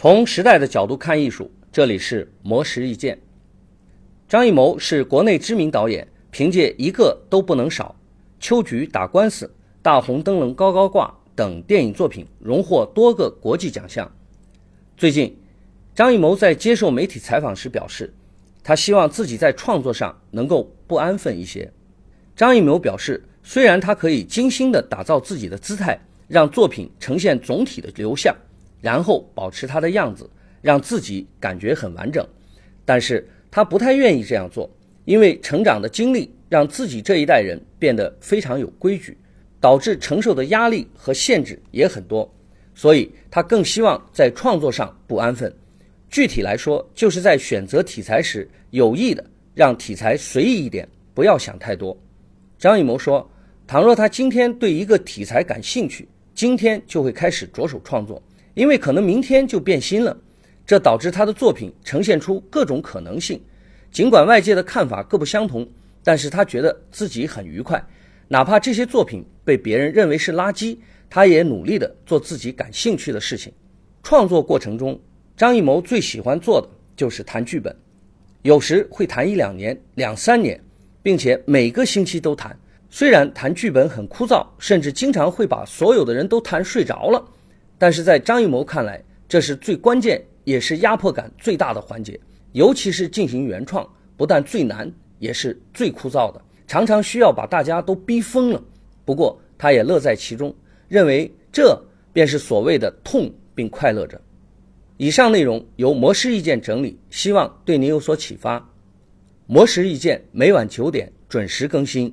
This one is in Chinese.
从时代的角度看艺术，这里是魔石意见。张艺谋是国内知名导演，凭借一个都不能少、秋菊打官司、大红灯笼高高挂等电影作品，荣获多个国际奖项。最近，张艺谋在接受媒体采访时表示，他希望自己在创作上能够不安分一些。张艺谋表示，虽然他可以精心地打造自己的姿态，让作品呈现总体的流向。然后保持他的样子，让自己感觉很完整，但是他不太愿意这样做，因为成长的经历让自己这一代人变得非常有规矩，导致承受的压力和限制也很多，所以他更希望在创作上不安分。具体来说，就是在选择题材时有意的让题材随意一点，不要想太多。张艺谋说：“倘若他今天对一个题材感兴趣，今天就会开始着手创作。”因为可能明天就变心了，这导致他的作品呈现出各种可能性。尽管外界的看法各不相同，但是他觉得自己很愉快，哪怕这些作品被别人认为是垃圾，他也努力的做自己感兴趣的事情。创作过程中，张艺谋最喜欢做的就是谈剧本，有时会谈一两年、两三年，并且每个星期都谈。虽然谈剧本很枯燥，甚至经常会把所有的人都谈睡着了。但是在张艺谋看来，这是最关键，也是压迫感最大的环节。尤其是进行原创，不但最难，也是最枯燥的，常常需要把大家都逼疯了。不过，他也乐在其中，认为这便是所谓的痛，并快乐着。以上内容由魔石意见整理，希望对您有所启发。魔石意见每晚九点准时更新。